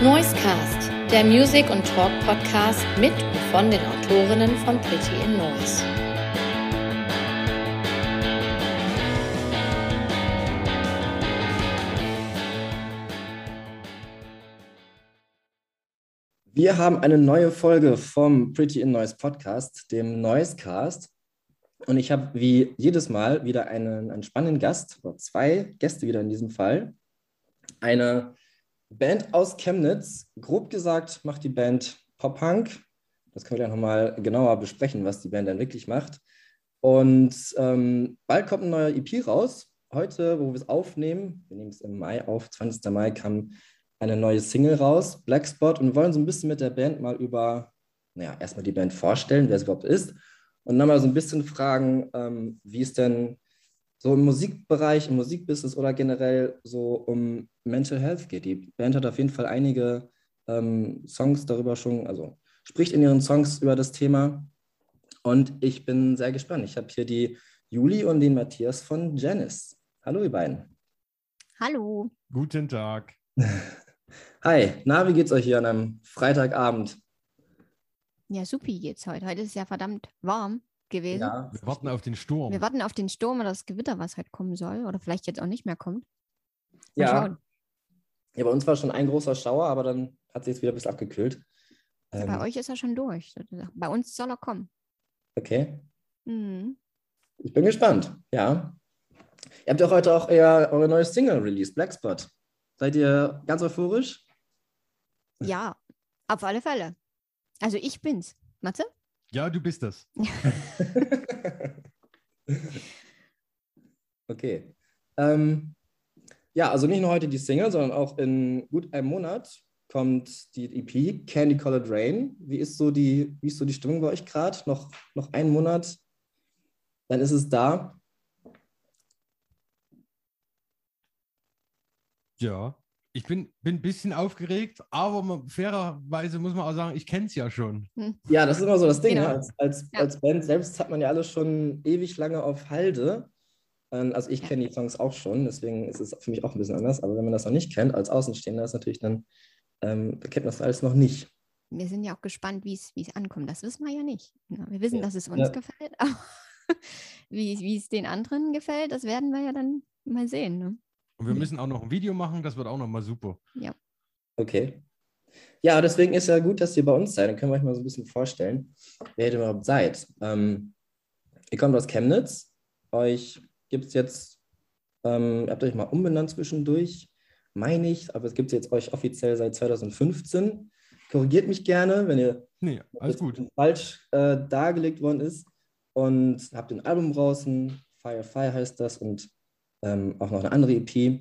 Noisecast, der Music- und Talk-Podcast mit und von den Autorinnen von Pretty in Noise. Wir haben eine neue Folge vom Pretty in Noise Podcast, dem Noisecast. Und ich habe wie jedes Mal wieder einen, einen spannenden Gast, oder zwei Gäste wieder in diesem Fall. Eine Band aus Chemnitz. Grob gesagt macht die Band Pop-Punk. Das können wir gleich nochmal genauer besprechen, was die Band dann wirklich macht. Und ähm, bald kommt ein neuer EP raus. Heute, wo wir es aufnehmen, wir nehmen es im Mai auf, 20. Mai, kam eine neue Single raus, Blackspot, und wollen so ein bisschen mit der Band mal über, naja, erstmal die Band vorstellen, wer es überhaupt ist, und dann mal so ein bisschen fragen, ähm, wie es denn so im Musikbereich, im Musikbusiness oder generell so um Mental Health geht. Die Band hat auf jeden Fall einige ähm, Songs darüber schon, also spricht in ihren Songs über das Thema. Und ich bin sehr gespannt. Ich habe hier die Juli und den Matthias von Janice. Hallo, ihr beiden. Hallo. Guten Tag. Hi, na, wie geht's euch hier an einem Freitagabend? Ja, supi geht's heute. Heute ist es ja verdammt warm gewesen. Ja, Wir warten auf den Sturm. Wir warten auf den Sturm oder das Gewitter, was heute kommen soll. Oder vielleicht jetzt auch nicht mehr kommt. Mal ja. schauen. ja, bei uns war schon ein großer Schauer, aber dann hat sich jetzt wieder ein bisschen abgekühlt. Bei Ähm, euch ist er schon durch. Bei uns soll er kommen. Okay, Mhm. ich bin gespannt. Ja. Ihr habt ja heute auch eher eure neue Single released, Blackspot. Seid ihr ganz euphorisch? Ja, auf alle Fälle. Also ich bin's. Matze? Ja, du bist das. okay. Ähm, ja, also nicht nur heute die Single, sondern auch in gut einem Monat kommt die EP Candy Colored Rain. Wie ist so die, wie ist so die Stimmung bei euch gerade? Noch, noch einen Monat, dann ist es da. Ja. Ich bin, bin ein bisschen aufgeregt, aber man, fairerweise muss man auch sagen, ich kenne es ja schon. Ja, das ist immer so das Ding. Genau. Ne? Als, als, Ja. als Band selbst hat man ja alles schon ewig lange auf Halde. Ähm, Also ich kenne die Songs auch schon, deswegen ist es für mich auch ein bisschen anders. Aber wenn man das noch nicht kennt, als Außenstehender, ist natürlich dann, ähm, kennt man das alles noch nicht. Wir sind ja auch gespannt, wie es wie es ankommt. Das wissen wir ja nicht. Wir wissen, Ja. dass es uns Ja. gefällt. Aber wie, wie es den anderen gefällt, das werden wir ja dann mal sehen. Ne? Und wir Mhm. müssen auch noch ein Video machen, das wird auch nochmal super. Okay. Ja, deswegen ist ja gut, dass ihr bei uns seid. Dann können wir euch mal so ein bisschen vorstellen, wer ihr überhaupt seid. Ähm, ihr kommt aus Chemnitz. Euch gibt es jetzt, ähm, ihr habt euch mal umbenannt zwischendurch, meine ich, aber es gibt jetzt euch offiziell seit 2015. Korrigiert mich gerne, wenn ihr Nee, alles gut. falsch äh, dargelegt worden ist. Und habt ein Album draußen, Fire Fire heißt das, und ähm, auch noch eine andere EP,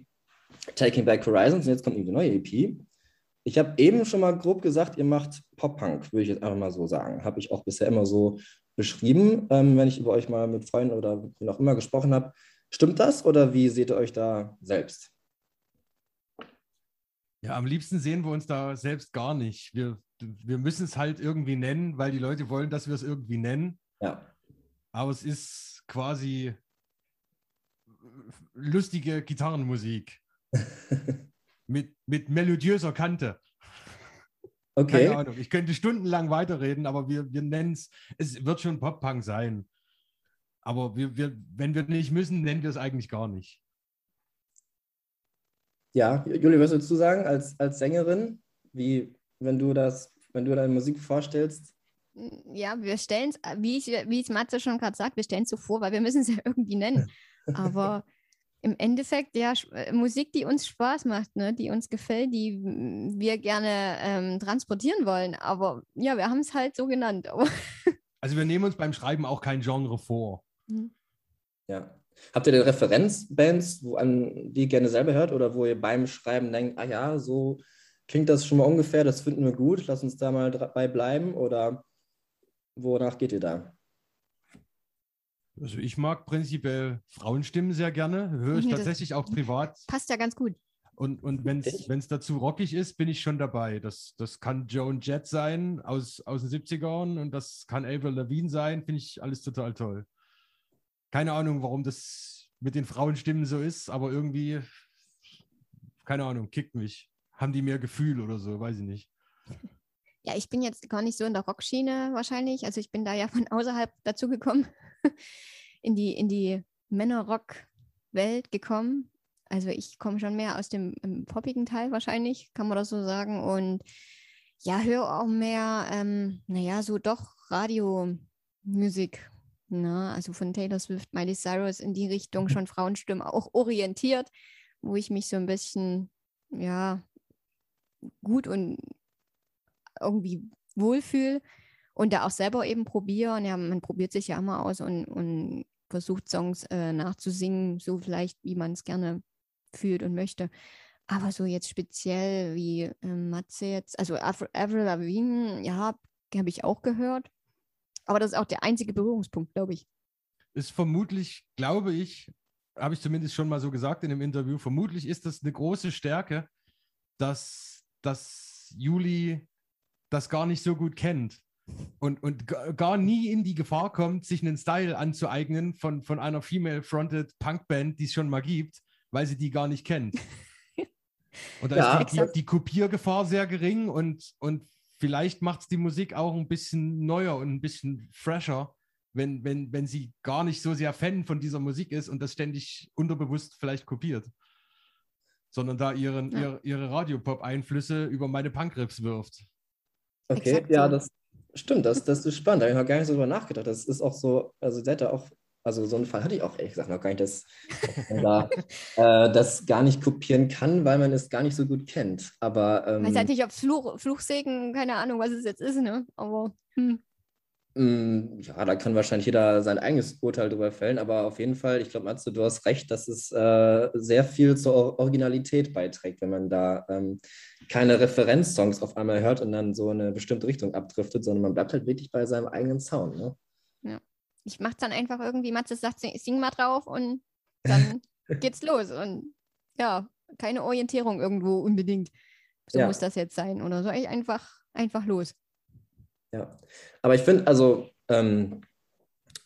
Taking Back Horizons. Und jetzt kommt eine neue EP. Ich habe eben schon mal grob gesagt, ihr macht Pop-Punk, würde ich jetzt einfach mal so sagen. Habe ich auch bisher immer so beschrieben, ähm, wenn ich über euch mal mit Freunden oder wie auch immer gesprochen habe. Stimmt das oder wie seht ihr euch da selbst? Ja, am liebsten sehen wir uns da selbst gar nicht. Wir, wir müssen es halt irgendwie nennen, weil die Leute wollen, dass wir es irgendwie nennen. Ja. Aber es ist quasi lustige Gitarrenmusik mit, mit melodiöser Kante. Okay. Keine Ahnung. Ich könnte stundenlang weiterreden, aber wir, wir nennen es, es wird schon Pop-Punk sein. Aber wir, wir, wenn wir nicht müssen, nennen wir es eigentlich gar nicht. Ja, Juli, was würdest du sagen als, als Sängerin? Wie, wenn du das, wenn du deine Musik vorstellst? Ja, wir stellen es, wie ich, wie es Matze schon gerade sagt, wir stellen es so vor, weil wir müssen es ja irgendwie nennen. Aber im Endeffekt, ja, äh, Musik, die uns Spaß macht, ne, die uns gefällt, die wir gerne ähm, transportieren wollen. Aber ja, wir haben es halt so genannt. Also wir nehmen uns beim Schreiben auch kein Genre vor. Ja. Habt ihr denn Referenzbands, wo an die ihr gerne selber hört oder wo ihr beim Schreiben denkt, ah ja, so klingt das schon mal ungefähr, das finden wir gut, lass uns da mal dabei bleiben oder wonach geht ihr da? Also ich mag prinzipiell Frauenstimmen sehr gerne, höre ich Ja, das- tatsächlich auch privat. passt ja ganz gut. Und, und wenn es dazu rockig ist, bin ich schon dabei. Das, das kann Joan Jett sein aus, aus den 70ern und das kann Avril Lavigne sein, finde ich alles total toll. Keine Ahnung, warum das mit den Frauenstimmen so ist, aber irgendwie, keine Ahnung, kickt mich. haben die mehr Gefühl oder so, weiß ich nicht. Ja, ich bin jetzt gar nicht so in der Rockschiene wahrscheinlich. Also ich bin da ja von außerhalb dazu gekommen, in die, in die Männerrock-Welt gekommen. Also ich komme schon mehr aus dem poppigen Teil wahrscheinlich, kann man das so sagen. Und ja, höre auch mehr, ähm, naja, so doch Radiomusik. Na, ne? also von Taylor Swift, Miley Cyrus in die Richtung mhm. schon Frauenstimmen auch orientiert, wo ich mich so ein bisschen, ja, gut und irgendwie wohlfühle und da auch selber eben probiere. ja, man probiert sich ja immer aus und, und versucht Songs äh, nachzusingen, so vielleicht, wie man es gerne fühlt und möchte. Aber so jetzt speziell wie äh, Matze jetzt, also Avril Lavigne, ja, habe ich auch gehört. Aber das ist auch der einzige Berührungspunkt, glaube ich. Ist vermutlich, glaube ich, habe ich zumindest schon mal so gesagt in dem Interview, vermutlich ist das eine große Stärke, dass, dass Juli das gar nicht so gut kennt und, und gar nie in die Gefahr kommt, sich einen Style anzueignen von, von einer female-fronted Punkband, die es schon mal gibt, weil sie die gar nicht kennt. Und da ja, ist die, die, die, Kopiergefahr sehr gering und, und vielleicht macht es die Musik auch ein bisschen neuer und ein bisschen fresher, wenn, wenn, wenn sie gar nicht so sehr Fan von dieser Musik ist und das ständig unterbewusst vielleicht kopiert. Sondern da ihren, ja. ihre, ihre Radiopop-Einflüsse über meine Punkrips wirft. Okay, Exakt ja, das stimmt, das, das ist spannend. Da habe ich noch gar nicht so drüber nachgedacht. Das ist auch so, also sie hat da auch also so einen Fall hatte ich auch ehrlich gesagt noch gar nicht, dass man da äh, das gar nicht kopieren kann, weil man es gar nicht so gut kennt. Aber ähm, weiß halt nicht, ob Fluch, Fluchsegen, keine Ahnung, was es jetzt ist, ne? Aber hm. Mm, ja, da kann wahrscheinlich jeder sein eigenes Urteil drüber fällen, aber auf jeden Fall, ich glaube, Matze, du hast recht, dass es äh, sehr viel zur Originalität beiträgt, wenn man da ähm, keine Referenzsongs auf einmal hört und dann so eine bestimmte Richtung abdriftet, sondern man bleibt halt wirklich bei seinem eigenen Sound. Ne? Ja ich mache dann einfach irgendwie, Matze sagt, sing mal drauf und dann geht's los. Und ja, keine Orientierung irgendwo unbedingt. So ja. muss das jetzt sein oder so. Ich einfach, einfach los. Ja, aber ich finde, also ähm,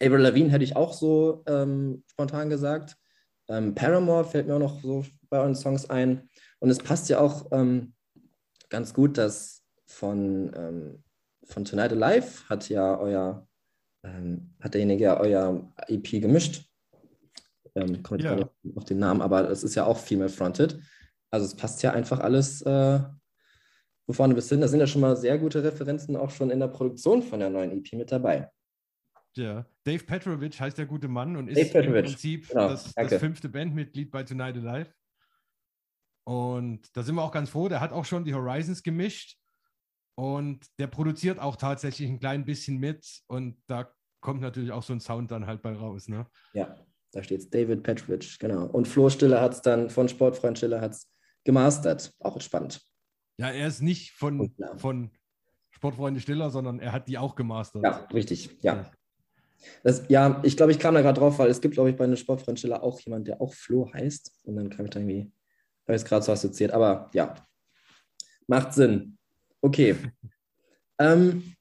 Avril Lavigne hätte ich auch so ähm, spontan gesagt. Ähm, Paramore fällt mir auch noch so bei euren Songs ein. Und es passt ja auch ähm, ganz gut, dass von, ähm, von Tonight Alive hat ja euer ähm, hat derjenige ja euer EP gemischt. Ähm, komme jetzt ja. auf den Namen, aber es ist ja auch female-fronted. Also es passt ja einfach alles äh, von vorne bis hin. Da sind ja schon mal sehr gute Referenzen auch schon in der Produktion von der neuen EP mit dabei. Ja, Dave Petrovic heißt der gute Mann und ist im Prinzip genau, das, das, fünfte Bandmitglied bei Tonight Alive. Und da sind wir auch ganz froh, der hat auch schon die Horizons gemischt und der produziert auch tatsächlich ein klein bisschen mit und da kommt natürlich auch so ein Sound dann halt bei raus. Ne? Ja, da steht es David Petrovich, genau. Und Flo Stiller hat es dann von Sportfreund Stiller hat gemastert. Auch spannend. Ja, er ist nicht von, von Sportfreunde Stiller, sondern er hat die auch gemastert. Ja, richtig, ja. Das, ja, ich glaube, ich kam da gerade drauf, weil es gibt, glaube ich, bei einem Sportfreund Stiller auch jemand, der auch Flo heißt. Und dann kam ich da irgendwie, habe ich es gerade so assoziiert. Aber ja, macht Sinn. Okay. ähm,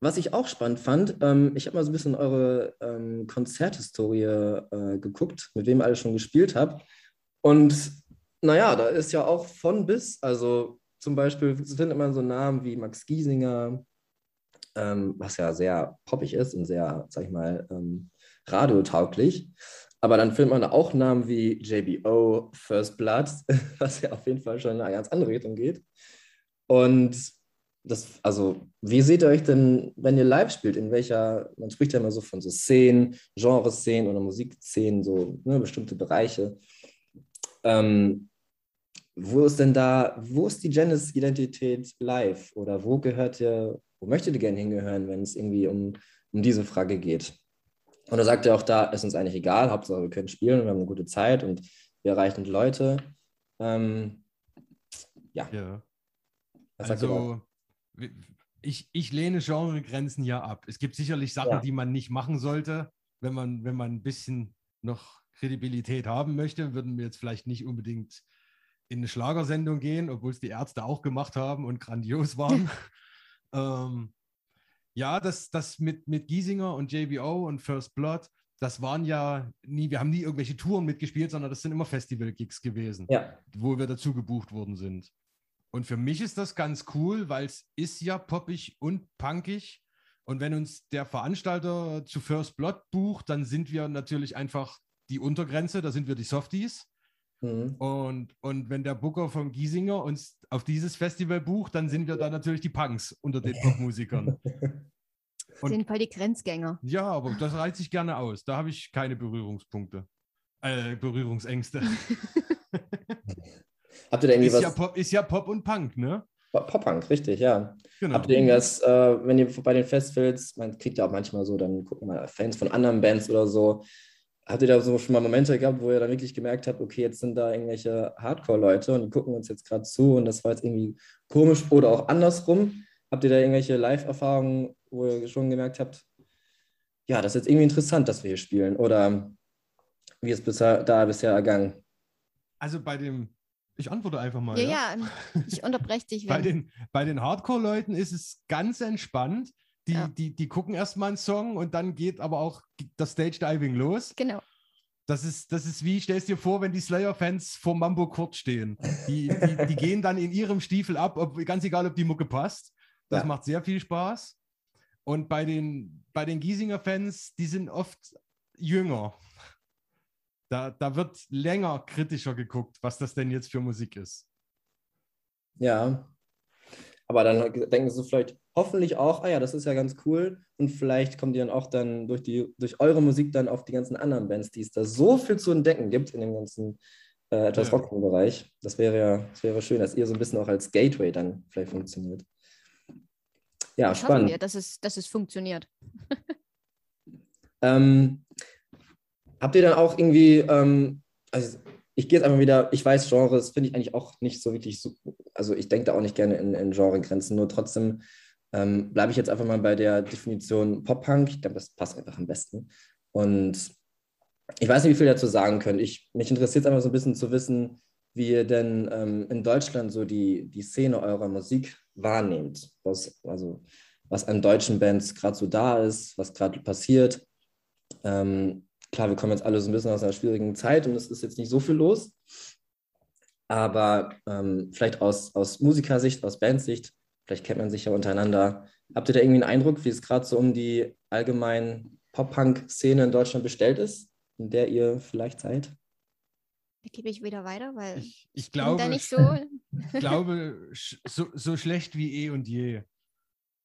was ich auch spannend fand, ähm, ich habe mal so ein bisschen eure ähm, Konzerthistorie äh, geguckt, mit wem ihr alle schon gespielt habt. Und naja, da ist ja auch von bis, also zum Beispiel findet man so Namen wie Max Giesinger, ähm, was ja sehr poppig ist und sehr, sag ich mal, ähm, radiotauglich. Aber dann findet man auch Namen wie JBO, First Blood, was ja auf jeden Fall schon in eine ganz andere Richtung geht. Und das, also, wie seht ihr euch denn, wenn ihr live spielt? In welcher, man spricht ja immer so von so Szenen, Genreszenen oder Musikszenen, so ne, bestimmte Bereiche. Ähm, wo ist denn da, wo ist die Janice-Identität live? Oder wo gehört ihr, wo möchtet ihr gerne hingehören, wenn es irgendwie um, um diese Frage geht? Und da sagt er auch, da ist uns eigentlich egal, Hauptsache wir können spielen und wir haben eine gute Zeit und wir erreichen Leute. Ähm, ja. ja. Also, ich, ich lehne Genregrenzen ja ab. Es gibt sicherlich Sachen, ja. die man nicht machen sollte, wenn man, wenn man ein bisschen noch Kredibilität haben möchte. Würden wir jetzt vielleicht nicht unbedingt in eine Schlagersendung gehen, obwohl es die Ärzte auch gemacht haben und grandios waren. ähm, ja, das, das mit, mit Giesinger und JBO und First Blood, das waren ja nie, wir haben nie irgendwelche Touren mitgespielt, sondern das sind immer Festival-Gigs gewesen, Ja, wo wir dazu gebucht worden sind. Und für mich ist das ganz cool, weil es ist ja poppig und punkig. Und wenn uns der Veranstalter zu First Blood bucht, dann sind wir natürlich einfach die Untergrenze, da sind wir die Softies. Mhm. Und, und wenn der Booker von Giesinger uns auf dieses Festival bucht, dann sind wir da natürlich die Punks unter den Popmusikern. Auf jeden Fall die Grenzgänger. Ja, aber das reizt sich gerne aus. Da habe ich keine Berührungspunkte. Äh, Berührungsängste. Habt ihr da irgendwie Ist ja, was? Pop, ist ja Pop und Punk, ne? Pop-Punk, richtig, ja. Genau. Habt ihr irgendwas, äh, wenn ihr bei den Festivals, man kriegt ja auch manchmal so, dann gucken mal Fans von anderen Bands oder so. Habt ihr da so schon mal Momente gehabt, wo ihr dann wirklich gemerkt habt, okay, jetzt sind da irgendwelche Hardcore-Leute und die gucken uns jetzt gerade zu und das war jetzt irgendwie komisch oder auch andersrum? Habt ihr da irgendwelche Live-Erfahrungen, wo ihr schon gemerkt habt, ja, das ist jetzt irgendwie interessant, dass wir hier spielen? Oder wie ist bisher, da bisher ergangen? Also bei dem, ich antworte einfach mal. Ja, ja? ja, ich unterbreche dich. Bei den, bei den Hardcore-Leuten ist es ganz entspannt. Die, Ja. die, die gucken erstmal einen Song und dann geht aber auch das Stage-Diving los. genau. Das ist, das ist wie, stellst dir vor, wenn die Slayer-Fans vor Mambo Court stehen. Die, die, die gehen dann in ihrem Stiefel ab, ob, ganz egal, ob die Mucke passt. Das Ja. macht sehr viel Spaß. Und bei den, bei den Giesinger-Fans, die sind oft jünger. Da, da wird länger kritischer geguckt, was das denn jetzt für Musik ist. Ja. Aber dann denken sie vielleicht hoffentlich auch, ah ja, das ist ja ganz cool. Und vielleicht kommt ihr dann auch dann durch, die, durch eure Musik dann auf die ganzen anderen Bands, die es da so viel zu entdecken gibt in dem ganzen äh, etwas Ja. rockeren Bereich. Das wäre ja das wäre schön, dass ihr so ein bisschen auch als Gateway dann vielleicht funktioniert. Ja, Das spannend. wir, dass es, dass es funktioniert. Ähm, habt ihr dann auch irgendwie, ähm, also ich gehe jetzt einfach wieder, ich weiß, Genres finde ich eigentlich auch nicht so wirklich, so, also ich denke da auch nicht gerne in, in Genregrenzen, nur trotzdem ähm, bleibe ich jetzt einfach mal bei der Definition Pop-Punk. Ich glaube, das passt einfach am besten. Und ich weiß nicht, wie viel dazu sagen könnt. Ich, mich interessiert es einfach so ein bisschen zu wissen, wie ihr denn ähm, in Deutschland so die, die Szene eurer Musik wahrnehmt. Was, also, was an deutschen Bands gerade so da ist, was gerade passiert. Ähm, klar, wir kommen jetzt alle so ein bisschen aus einer schwierigen Zeit und es ist jetzt nicht so viel los. Aber ähm, vielleicht aus, aus Musikersicht, aus Bandsicht, vielleicht kennt man sich ja untereinander. Habt ihr da irgendwie einen Eindruck, wie es gerade so um die allgemein Pop-Punk-Szene in Deutschland bestellt ist, in der ihr vielleicht seid? Da gebe ich wieder weiter, weil Ich, ich bin glaube, da nicht so. ich glaube so, so schlecht wie eh und je.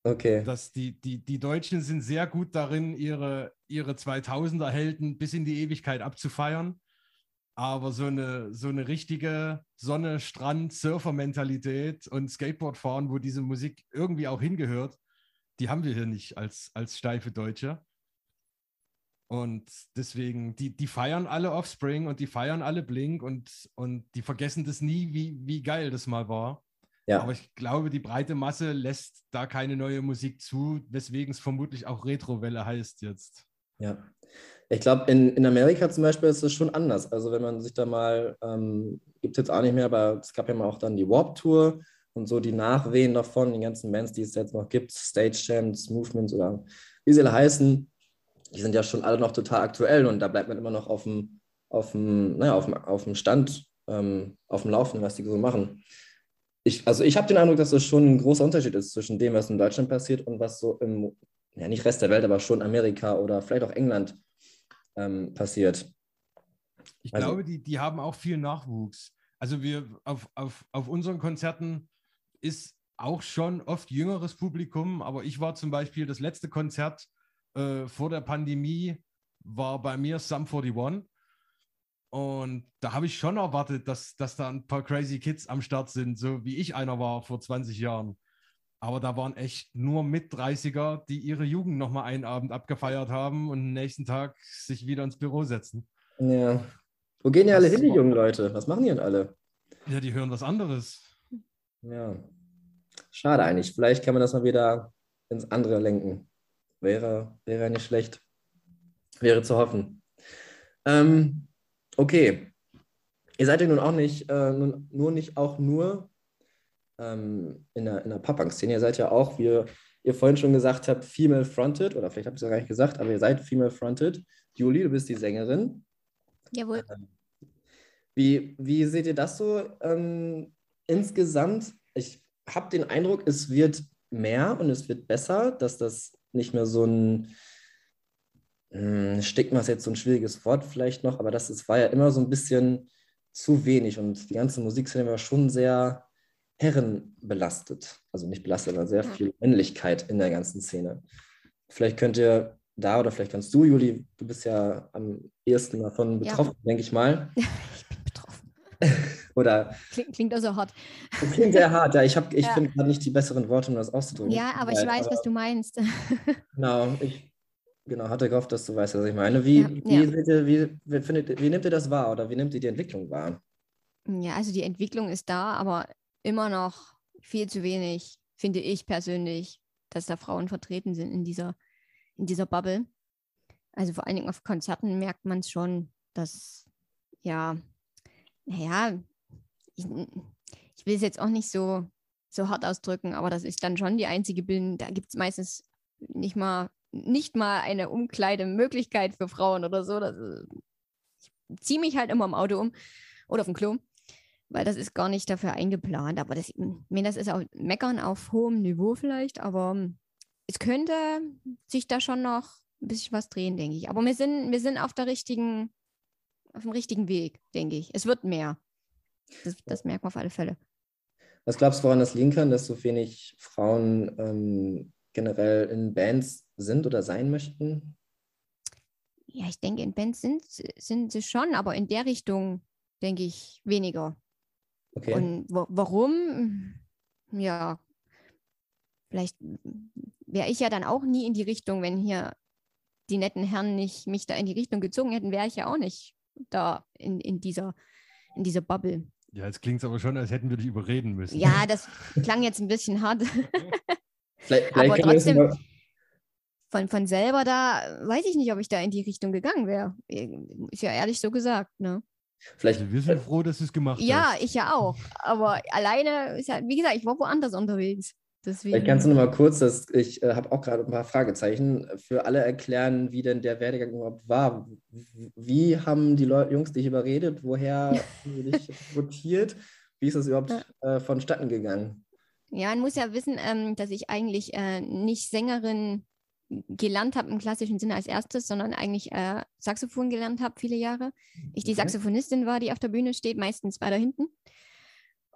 Okay. dass die, die, die Deutschen sind sehr gut darin, ihre, ihre 2000er Helden bis in die Ewigkeit abzufeiern. Aber so eine, so eine richtige Sonne, Strand, Surfer-Mentalität und Skateboardfahren, wo diese Musik irgendwie auch hingehört, die haben wir hier nicht als, als steife Deutsche. Und deswegen, die, die feiern alle Offspring und die feiern alle Blink und, und die vergessen das nie, wie, wie geil das mal war. Ja. Aber ich glaube, die breite Masse lässt da keine neue Musik zu, weswegen es vermutlich auch Retrowelle heißt jetzt. Ja. Ich glaube, in, in Amerika zum Beispiel ist es schon anders. Also wenn man sich da mal, ähm, gibt es jetzt auch nicht mehr, aber es gab ja mal auch dann die Warp Tour und so die Nachwehen davon, die ganzen Bands, die es jetzt noch gibt, Stage Champs, Movements oder wie sie alle heißen, die sind ja schon alle noch total aktuell und da bleibt man immer noch auf dem, auf dem, naja, auf dem, auf dem Stand, ähm, auf dem Laufenden, was die so machen. Ich, also ich habe den Eindruck, dass das schon ein großer Unterschied ist zwischen dem, was in Deutschland passiert und was so im, ja nicht Rest der Welt, aber schon Amerika oder vielleicht auch England ähm, passiert. Ich Also- glaube, die, die haben auch viel Nachwuchs. Also wir auf, auf, auf unseren Konzerten ist auch schon oft jüngeres Publikum, aber ich war zum Beispiel das letzte Konzert äh, vor der Pandemie, war bei mir Sum 41. Und da habe ich schon erwartet, dass, dass da ein paar crazy Kids am Start sind, so wie ich einer war vor 20 Jahren. Aber da waren echt nur mit 30er, die ihre Jugend nochmal einen Abend abgefeiert haben und am nächsten Tag sich wieder ins Büro setzen. Ja. Wo gehen die alle hin, die jungen Leute? Was machen die denn alle? Ja, die hören was anderes. Ja. Schade eigentlich. Vielleicht kann man das mal wieder ins andere lenken. Wäre, wäre nicht schlecht. Wäre zu hoffen. Ähm, okay. Ihr seid ja nun auch nicht, äh, nun, nur nicht auch nur ähm, in der, in der Pop-Punk-Szene. Ihr seid ja auch, wie ihr, ihr vorhin schon gesagt habt, female-fronted, oder vielleicht habt ihr es ja gar nicht gesagt, aber ihr seid female-fronted. Juli, du bist die Sängerin. Jawohl. Wie, wie seht ihr das so ähm, insgesamt? Ich habe den Eindruck, es wird mehr und es wird besser, dass das nicht mehr so ein hm, Stigma ist jetzt so ein schwieriges Wort vielleicht noch, aber das ist, war ja immer so ein bisschen zu wenig und die ganze Musikszene war schon sehr herrenbelastet. Also nicht belastet, aber sehr viel Männlichkeit in der ganzen Szene. Vielleicht könnt ihr da oder vielleicht kannst du, Juli, du bist ja am ehesten davon betroffen, ja. denke ich mal. ich bin betroffen. oder klingt, klingt also hart. Klingt sehr hart, ja. Ich, ich ja. finde gerade nicht die besseren Worte, um das auszudrücken. Ja, aber ich weiß, aber, was du meinst. genau, ich genau, hatte gehofft, dass du weißt, was ich meine. Wie, ja, wie, ja. Wie, wie, findet, wie nimmt ihr das wahr oder wie nimmt ihr die Entwicklung wahr? Ja, also die Entwicklung ist da, aber immer noch viel zu wenig, finde ich persönlich, dass da Frauen vertreten sind in dieser, in dieser Bubble. Also vor allen Dingen auf Konzerten merkt man es schon, dass, ja, naja, ich, ich will es jetzt auch nicht so, so hart ausdrücken, aber dass ich dann schon die Einzige bin, da gibt es meistens nicht mal, nicht mal eine Umkleidemöglichkeit für Frauen oder so. Das, ich ziehe mich halt immer im Auto um oder auf dem Klo weil das ist gar nicht dafür eingeplant. Aber das, ich meine, das ist auch Meckern auf hohem Niveau vielleicht, aber es könnte sich da schon noch ein bisschen was drehen, denke ich. Aber wir sind, wir sind auf der richtigen, auf dem richtigen Weg, denke ich. Es wird mehr. Das, das merkt man auf alle Fälle. Was glaubst du, woran das liegen kann, dass so wenig Frauen ähm, generell in Bands sind oder sein möchten? Ja, ich denke, in Bands sind, sind sie schon, aber in der Richtung denke ich weniger. Okay. Und warum? Ja, vielleicht wäre ich ja dann auch nie in die Richtung, wenn hier die netten Herren nicht mich da in die Richtung gezogen hätten, wäre ich ja auch nicht da in, in, dieser, in dieser Bubble. Ja, jetzt klingt es aber schon, als hätten wir dich überreden müssen. Ja, das klang jetzt ein bisschen hart. vielleicht, vielleicht aber trotzdem, von, von selber da, weiß ich nicht, ob ich da in die Richtung gegangen wäre. Ist ja ehrlich so gesagt, ne? Vielleicht, also wir sind froh, dass du es gemacht ja, hast. Ja, ich ja auch. Aber alleine, ist ja, wie gesagt, ich war woanders unterwegs. Deswegen. Vielleicht kannst du noch mal kurz, dass ich äh, habe auch gerade ein paar Fragezeichen, für alle erklären, wie denn der Werdegang überhaupt war. Wie haben die Leute, Jungs dich überredet? Woher du dich rotiert? Wie ist das überhaupt äh, vonstatten gegangen? Ja, man muss ja wissen, ähm, dass ich eigentlich äh, nicht Sängerin gelernt habe im klassischen Sinne als erstes, sondern eigentlich äh, Saxophon gelernt habe viele Jahre. Ich die Saxophonistin war, die auf der Bühne steht, meistens weiter hinten.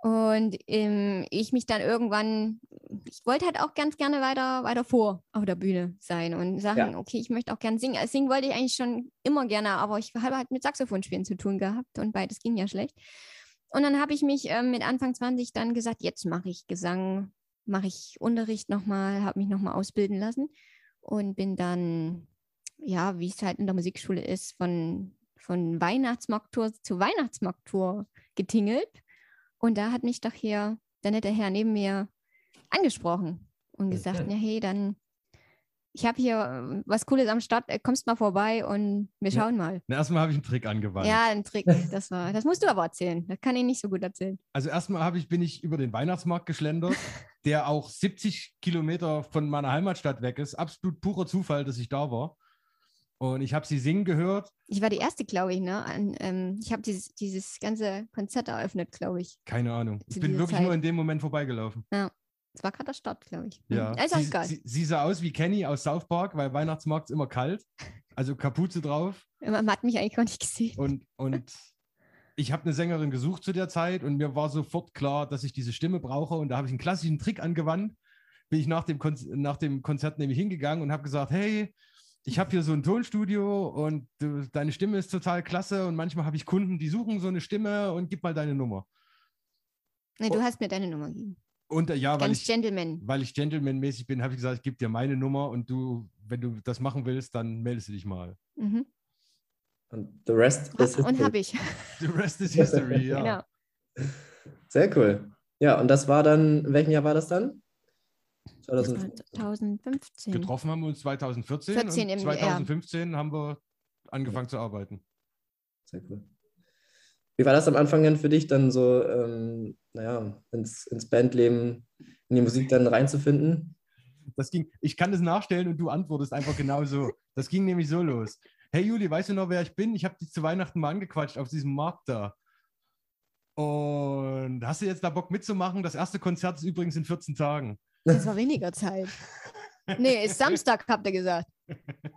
Und ähm, ich mich dann irgendwann, ich wollte halt auch ganz gerne weiter, weiter vor auf der Bühne sein und sagen, ja. okay, ich möchte auch gerne singen. Also singen wollte ich eigentlich schon immer gerne, aber ich habe halt mit Saxophonspielen zu tun gehabt und beides ging ja schlecht. Und dann habe ich mich ähm, mit Anfang 20 dann gesagt, jetzt mache ich Gesang, mache ich Unterricht nochmal, habe mich nochmal ausbilden lassen und bin dann, ja, wie es halt in der Musikschule ist, von, von Weihnachtsmarkttour zu Weihnachtsmarkttour getingelt. Und da hat mich doch hier der nette Herr neben mir angesprochen und gesagt, ja, hey, dann ich habe hier äh, was Cooles am Start, äh, kommst mal vorbei und wir schauen mal. Na, erstmal habe ich einen Trick angewandt. Ja, einen Trick. Das, war, das musst du aber erzählen. Das kann ich nicht so gut erzählen. Also erstmal ich, bin ich über den Weihnachtsmarkt geschlendert, der auch 70 Kilometer von meiner Heimatstadt weg ist. Absolut purer Zufall, dass ich da war. Und ich habe sie singen gehört. Ich war die erste, glaube ich. Ne? An, ähm, ich habe dieses, dieses ganze Konzert eröffnet, glaube ich. Keine Ahnung. Ich bin wirklich Zeit. nur in dem Moment vorbeigelaufen. Ja. Es war gerade der Start, glaube ich. Ja. Ist sie, sie, sie, sah aus wie Kenny aus South Park, weil Weihnachtsmarkt ist immer kalt. Also Kapuze drauf. Man hat mich eigentlich gar nicht gesehen. Und, und ich habe eine Sängerin gesucht zu der Zeit und mir war sofort klar, dass ich diese Stimme brauche. Und da habe ich einen klassischen Trick angewandt. Bin ich nach dem, Kon nach dem Konzert nämlich hingegangen und habe gesagt, hey, ich habe hier so ein Tonstudio und du, deine Stimme ist total klasse und manchmal habe ich Kunden, die suchen so eine Stimme und gib mal deine Nummer. Nee, du hast mir deine Nummer gegeben. Und äh, ja, weil Ganz ich, Gentleman. weil ich Gentleman-mäßig bin, habe ich gesagt, ich gebe dir meine Nummer und du, wenn du das machen willst, dann meldest du dich mal. Mhm. Und the rest ha, is Und habe ich. The rest is history, ja. Genau. Sehr cool. Ja, und das war dann, in welchem Jahr war das dann? 2015. Getroffen haben wir uns 2014 14 und 2015 Jahr. haben wir angefangen ja. zu arbeiten. Sehr cool. Wie war das am Anfang denn für dich, dann so, ähm, naja, ins, ins Bandleben, in die Musik dann reinzufinden? Das ging, ich kann das nachstellen und du antwortest einfach genauso. Das ging nämlich so los. Hey Juli, weißt du noch, wer ich bin? Ich habe dich zu Weihnachten mal angequatscht auf diesem Markt da. Und hast du jetzt da Bock mitzumachen? Das erste Konzert ist übrigens in 14 Tagen. Das war weniger Zeit. Nee, ist Samstag, habt ihr gesagt.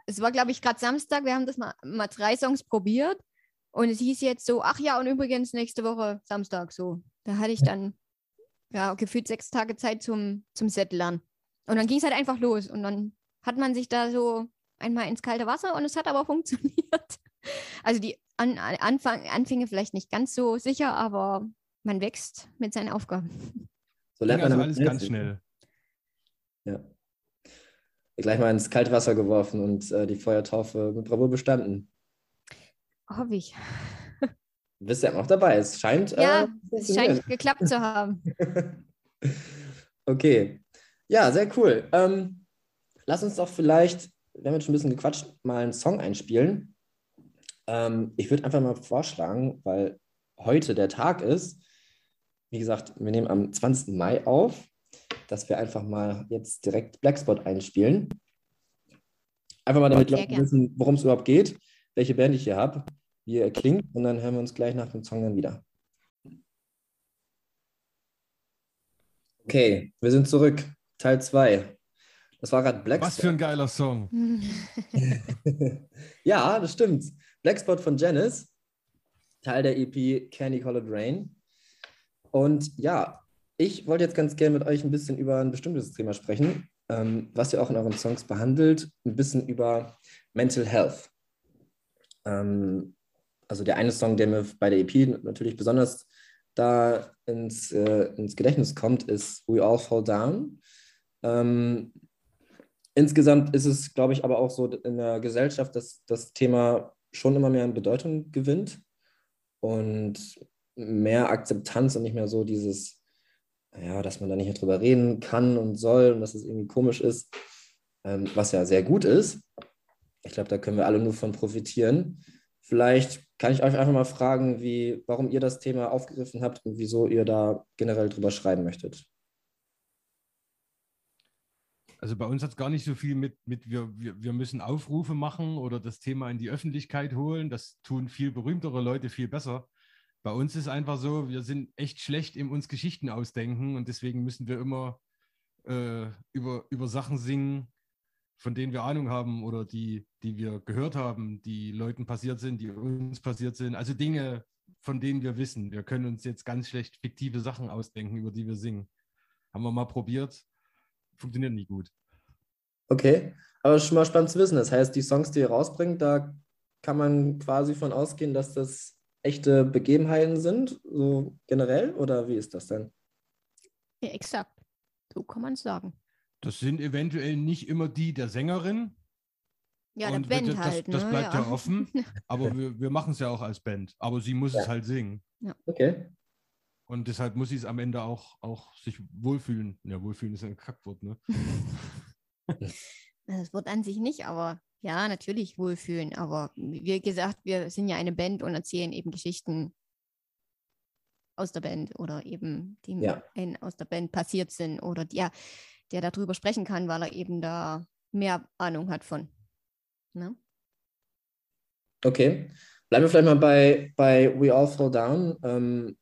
Es war, glaube ich, gerade Samstag. Wir haben das mal, mal drei Songs probiert. Und es hieß jetzt so, ach ja, und übrigens nächste Woche Samstag so. Da hatte ich dann ja gefühlt sechs Tage Zeit zum, zum Settlern. Und dann ging es halt einfach los. Und dann hat man sich da so einmal ins kalte Wasser und es hat aber funktioniert. Also die An Anfang Anfänge vielleicht nicht ganz so sicher, aber man wächst mit seinen Aufgaben. So lernt man also alles ganz schnell. Ja. Gleich mal ins kalte Wasser geworfen und äh, die Feuertaufe mit Bravour bestanden. Hoffe ich. Du bist ja noch dabei. Es scheint. Ja, äh, es scheint geklappt zu haben. okay. Ja, sehr cool. Ähm, lass uns doch vielleicht, wir haben jetzt schon ein bisschen gequatscht, mal einen Song einspielen. Ähm, ich würde einfach mal vorschlagen, weil heute der Tag ist, wie gesagt, wir nehmen am 20. Mai auf, dass wir einfach mal jetzt direkt Blackspot einspielen. Einfach mal damit Leute wissen, worum es überhaupt geht, welche Band ich hier habe, wie er klingt und dann hören wir uns gleich nach dem Song dann wieder. Okay, wir sind zurück. Teil 2. Das war gerade Blackspot. Was für ein geiler Song. ja, das stimmt. Blackspot von Janice, Teil der EP Candy Colored Rain. Und ja, ich wollte jetzt ganz gerne mit euch ein bisschen über ein bestimmtes Thema sprechen, ähm, was ihr auch in euren Songs behandelt, ein bisschen über Mental Health. Ähm, also der eine Song, der mir bei der EP natürlich besonders da ins, äh, ins Gedächtnis kommt, ist We All Fall Down. Ähm, insgesamt ist es, glaube ich, aber auch so in der Gesellschaft, dass das Thema schon immer mehr an Bedeutung gewinnt und mehr Akzeptanz und nicht mehr so dieses, ja, dass man da nicht mehr drüber reden kann und soll und dass es irgendwie komisch ist, ähm, was ja sehr gut ist. Ich glaube, da können wir alle nur von profitieren. Vielleicht kann ich euch einfach mal fragen, wie, warum ihr das Thema aufgegriffen habt und wieso ihr da generell drüber schreiben möchtet. Also bei uns hat es gar nicht so viel mit, mit wir, wir, wir müssen Aufrufe machen oder das Thema in die Öffentlichkeit holen. Das tun viel berühmtere Leute viel besser. Bei uns ist einfach so, wir sind echt schlecht im uns Geschichten ausdenken und deswegen müssen wir immer äh, über, über Sachen singen, von denen wir Ahnung haben oder die, die wir gehört haben, die Leuten passiert sind, die uns passiert sind. Also Dinge, von denen wir wissen. Wir können uns jetzt ganz schlecht fiktive Sachen ausdenken, über die wir singen. Haben wir mal probiert, funktioniert nie gut. Okay, aber es ist schon mal spannend zu wissen. Das heißt, die Songs, die ihr rausbringt, da kann man quasi von ausgehen, dass das echte Begebenheiten sind, so generell, oder wie ist das denn? Ja, exakt. So kann man es sagen. Das sind eventuell nicht immer die der Sängerin, Ja, der Und Band das- das- halt. das ne? bleibt ja offen. aber wir, wir machen es ja auch als Band. Aber sie muss Ja. es halt singen. Okay. Und deshalb muss sie es am Ende auch, auch sich wohlfühlen. Ja, wohlfühlen ist ein Kackwort, ne? Das Wort an sich nicht, aber ja, natürlich wohlfühlen. Aber wie gesagt, wir sind ja eine Band und erzählen eben Geschichten aus der Band oder eben die Ja. aus der Band passiert sind oder der, der darüber sprechen kann, weil er eben da mehr Ahnung hat von. Ne? Okay. Bleiben wir vielleicht mal bei, bei We All Fall Down. Ähm,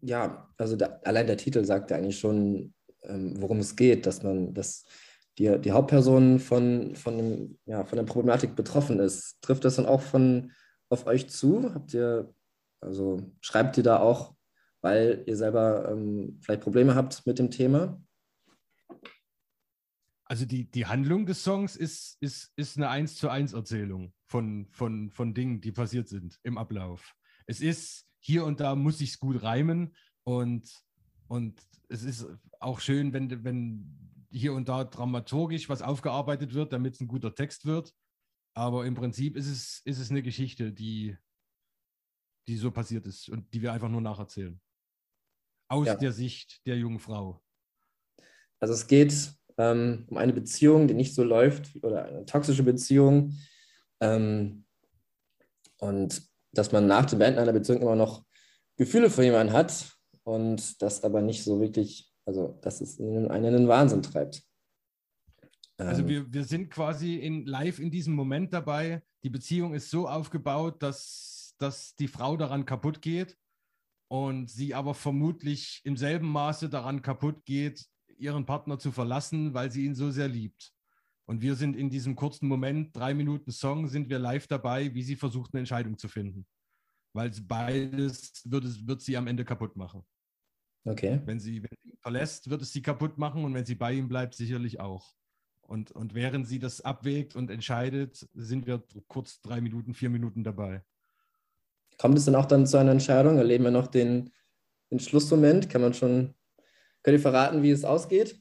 ja, also da, allein der Titel sagt ja eigentlich schon, ähm, worum es geht, dass man, dass die, die Hauptperson von, von, ja, von der Problematik betroffen ist. Trifft das dann auch von auf euch zu? Habt ihr, also schreibt ihr da auch, weil ihr selber ähm, vielleicht Probleme habt mit dem Thema? Also die, die Handlung des Songs ist, ist, ist eine 1 zu 1 Erzählung von, von, von Dingen, die passiert sind im Ablauf. Es ist hier und da muss ich es gut reimen und, und es ist auch schön, wenn, wenn hier und da dramaturgisch was aufgearbeitet wird, damit es ein guter Text wird. Aber im Prinzip ist es, ist es eine Geschichte, die, die so passiert ist und die wir einfach nur nacherzählen. Aus Ja. der Sicht der jungen Frau. Also es geht ähm, um eine Beziehung, die nicht so läuft oder eine toxische Beziehung. Ähm, und dass man nach dem Beenden einer Beziehung immer noch Gefühle für jemanden hat und das aber nicht so wirklich, also dass es einen einen in den Wahnsinn treibt. Also Ähm, wir, wir sind quasi in, live in diesem Moment dabei, die Beziehung ist so aufgebaut, dass, dass die Frau daran kaputt geht und sie aber vermutlich im selben Maße daran kaputt geht, ihren Partner zu verlassen, weil sie ihn so sehr liebt. Und wir sind in diesem kurzen Moment, drei Minuten Song, sind wir live dabei, wie sie versucht, eine Entscheidung zu finden. Weil beides wird, es, wird sie am Ende kaputt machen. Okay. Wenn sie, wenn sie ihn verlässt, wird es sie kaputt machen und wenn sie bei ihm bleibt, sicherlich auch. Und, und während sie das abwägt und entscheidet, sind wir kurz drei Minuten, vier Minuten dabei. Kommt es dann auch dann zu einer Entscheidung? Erleben wir noch den, den Schlussmoment? Kann man schon, könnt ihr verraten, wie es ausgeht?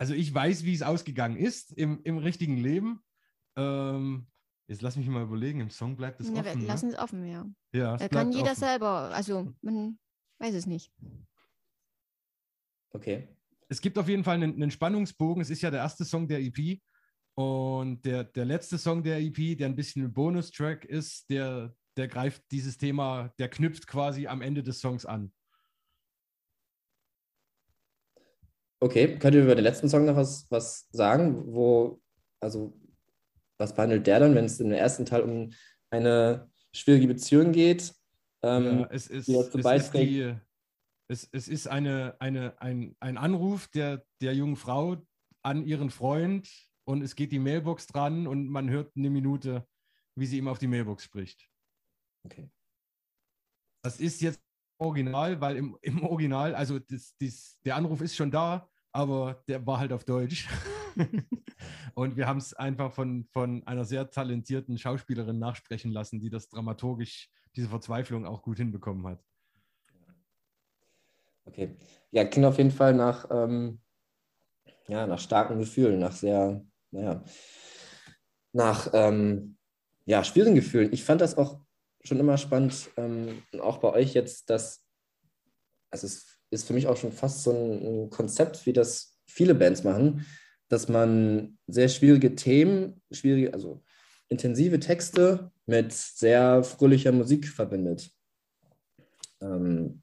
Also ich weiß, wie es ausgegangen ist im, im richtigen Leben. Ähm, jetzt lass mich mal überlegen, im Song bleibt es Ja, wir offen. lassen Ne? es offen, ja. Ja, es Da kann jeder offen. selber, also man weiß es nicht. Okay. Es gibt auf jeden Fall einen, einen Spannungsbogen. Es ist ja der erste Song der EP. Und der, der letzte Song der EP, der ein bisschen ein Bonustrack ist, der, der greift dieses Thema, der knüpft quasi am Ende des Songs an. Okay, könnt ihr über den letzten Song noch was, was sagen? Wo, also, was behandelt der dann, wenn es im ersten Teil um eine schwierige Beziehung geht? Ähm, ja, es ist, die dazu beiträgt- die, es, es ist eine, eine, ein, ein Anruf der, der jungen Frau an ihren Freund und es geht die Mailbox dran und man hört eine Minute, wie sie ihm auf die Mailbox spricht. okay. Das ist jetzt Original, weil im, im Original, also das, das, der Anruf ist schon da, aber der war halt auf Deutsch. und wir haben es einfach von, von einer sehr talentierten Schauspielerin nachsprechen lassen, die das dramaturgisch, diese Verzweiflung auch gut hinbekommen hat. Okay. Ja, klingt auf jeden Fall nach, ähm, ja, nach starken Gefühlen, nach sehr, naja, nach ähm, ja, schwierigen Gefühlen. Ich fand das auch schon immer spannend, ähm, auch bei euch jetzt, dass also es ist für mich auch schon fast so ein, ein Konzept, wie das viele Bands machen, dass man sehr schwierige Themen, schwierige, also intensive Texte mit sehr fröhlicher Musik verbindet. Ähm,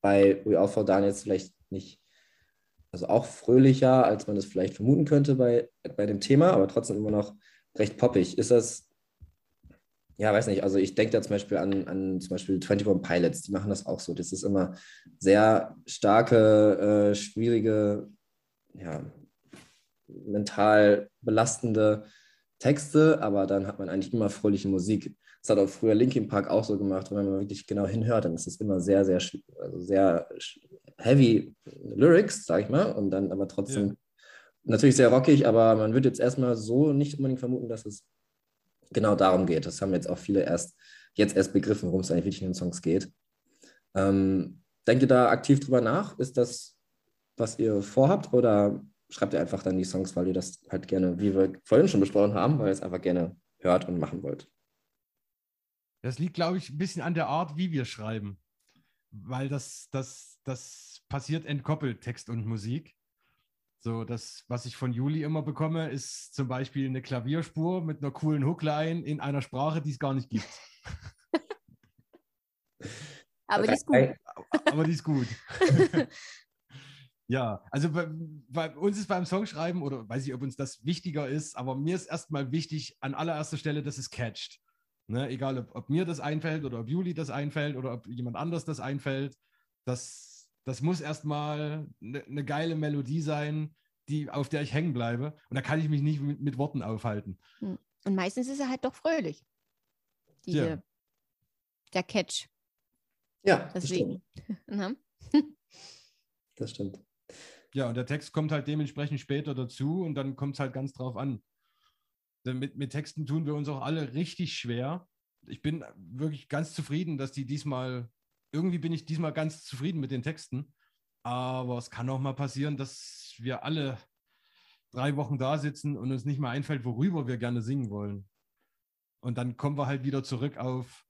bei We All Down jetzt vielleicht nicht, also auch fröhlicher, als man es vielleicht vermuten könnte bei, bei dem Thema, aber trotzdem immer noch recht poppig. Ist das, ja, weiß nicht, also ich denke da zum Beispiel an, an zum Beispiel 21 Pilots, die machen das auch so. Das ist immer sehr starke, äh, schwierige, ja, mental belastende Texte, aber dann hat man eigentlich immer fröhliche Musik. Das hat auch früher Linkin Park auch so gemacht, wenn man wirklich genau hinhört, dann ist es immer sehr, sehr, also sehr heavy Lyrics, sag ich mal, und dann aber trotzdem Ja. natürlich sehr rockig, aber man würde jetzt erstmal so nicht unbedingt vermuten, dass es genau darum geht. Das haben jetzt auch viele erst jetzt erst begriffen, worum es eigentlich in den Songs geht. Ähm, denkt ihr da aktiv drüber nach? Ist das, was ihr vorhabt, oder schreibt ihr einfach dann die Songs, weil ihr das halt gerne, wie wir vorhin schon besprochen haben, weil ihr es einfach gerne hört und machen wollt? Das liegt, glaube ich, ein bisschen an der Art, wie wir schreiben. Weil das, das, das passiert entkoppelt, Text und Musik. So, das, was ich von Juli immer bekomme, ist zum Beispiel eine Klavierspur mit einer coolen Hookline in einer Sprache, die es gar nicht gibt. Aber das ist gut. Aber die ist gut. ja, also bei, bei uns ist beim Songschreiben, oder weiß ich, ob uns das wichtiger ist, aber mir ist erstmal wichtig, an allererster Stelle, dass es catcht. Ne? Egal, ob, ob mir das einfällt oder ob Juli das einfällt oder ob jemand anders das einfällt. Das, das muss erstmal eine ne geile Melodie sein, die, auf der ich hängen bleibe. Und da kann ich mich nicht mit, mit Worten aufhalten. Und meistens ist er halt doch fröhlich. Diese, Ja. Der Catch. Ja, das stimmt. Deswegen. Ne? Das stimmt. Ja, und der Text kommt halt dementsprechend später dazu und dann kommt es halt ganz drauf an. Denn mit, mit Texten tun wir uns auch alle richtig schwer. Ich bin wirklich ganz zufrieden, dass die diesmal, irgendwie bin ich diesmal ganz zufrieden mit den Texten. Aber es kann auch mal passieren, dass wir alle drei Wochen da sitzen und uns nicht mal einfällt, worüber wir gerne singen wollen. Und dann kommen wir halt wieder zurück auf,